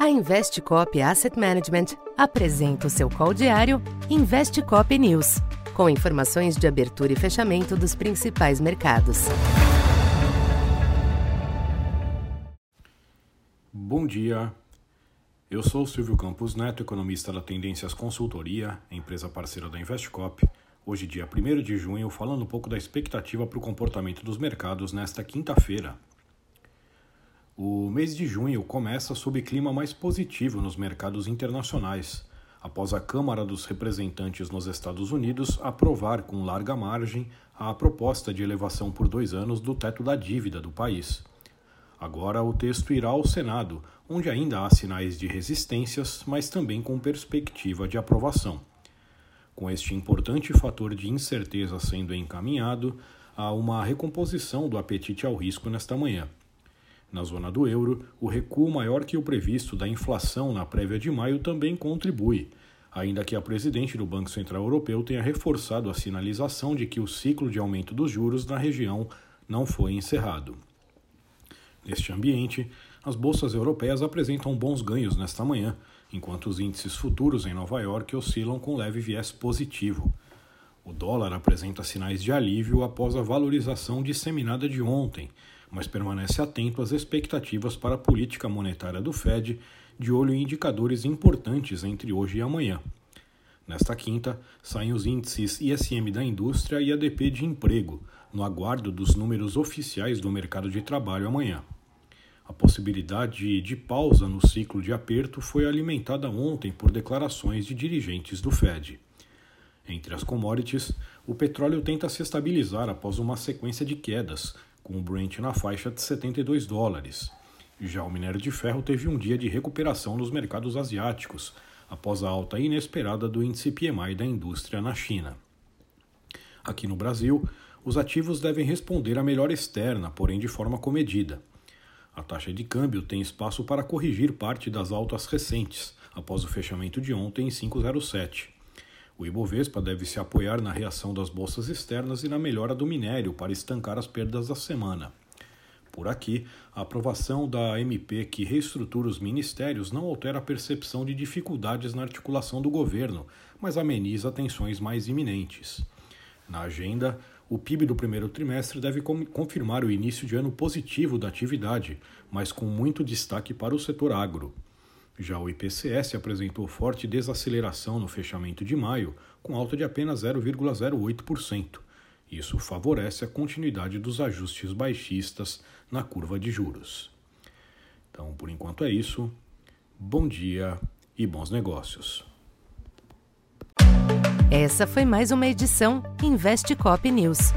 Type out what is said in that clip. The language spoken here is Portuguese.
A Investcop Asset Management apresenta o seu call diário Investcop News, com informações de abertura e fechamento dos principais mercados. Bom dia. Eu sou Silvio Campos Neto, economista da Tendências Consultoria, empresa parceira da Investcop. Hoje, dia 1 de junho, falando um pouco da expectativa para o comportamento dos mercados nesta quinta-feira, o mês de junho começa sob clima mais positivo nos mercados internacionais, após a Câmara dos Representantes nos Estados Unidos aprovar com larga margem a proposta de elevação por dois anos do teto da dívida do país. Agora o texto irá ao Senado, onde ainda há sinais de resistências, mas também com perspectiva de aprovação. Com este importante fator de incerteza sendo encaminhado, há uma recomposição do apetite ao risco nesta manhã. Na zona do euro, o recuo maior que o previsto da inflação na prévia de maio também contribui, ainda que a presidente do Banco Central Europeu tenha reforçado a sinalização de que o ciclo de aumento dos juros na região não foi encerrado. Neste ambiente, as bolsas europeias apresentam bons ganhos nesta manhã, enquanto os índices futuros em Nova York oscilam com leve viés positivo. O dólar apresenta sinais de alívio após a valorização disseminada de ontem, mas permanece atento às expectativas para a política monetária do Fed, de olho em indicadores importantes entre hoje e amanhã. Nesta quinta, saem os índices ISM da indústria e ADP de emprego, no aguardo dos números oficiais do mercado de trabalho amanhã. A possibilidade de pausa no ciclo de aperto foi alimentada ontem por declarações de dirigentes do Fed. Entre as commodities, o petróleo tenta se estabilizar após uma sequência de quedas, com o Brent na faixa de 72 dólares. Já o minério de ferro teve um dia de recuperação nos mercados asiáticos, após a alta inesperada do índice PMI da indústria na China. Aqui no Brasil, os ativos devem responder à melhor externa, porém de forma comedida. A taxa de câmbio tem espaço para corrigir parte das altas recentes, após o fechamento de ontem em 507. O Ibovespa deve se apoiar na reação das bolsas externas e na melhora do minério para estancar as perdas da semana. Por aqui, a aprovação da MP que reestrutura os ministérios não altera a percepção de dificuldades na articulação do governo, mas ameniza tensões mais iminentes. Na agenda, o PIB do primeiro trimestre deve confirmar o início de ano positivo da atividade, mas com muito destaque para o setor agro. Já o IPCS apresentou forte desaceleração no fechamento de maio, com alta de apenas 0,08%. Isso favorece a continuidade dos ajustes baixistas na curva de juros. Então, por enquanto é isso. Bom dia e bons negócios. Essa foi mais uma edição Investe Cop News.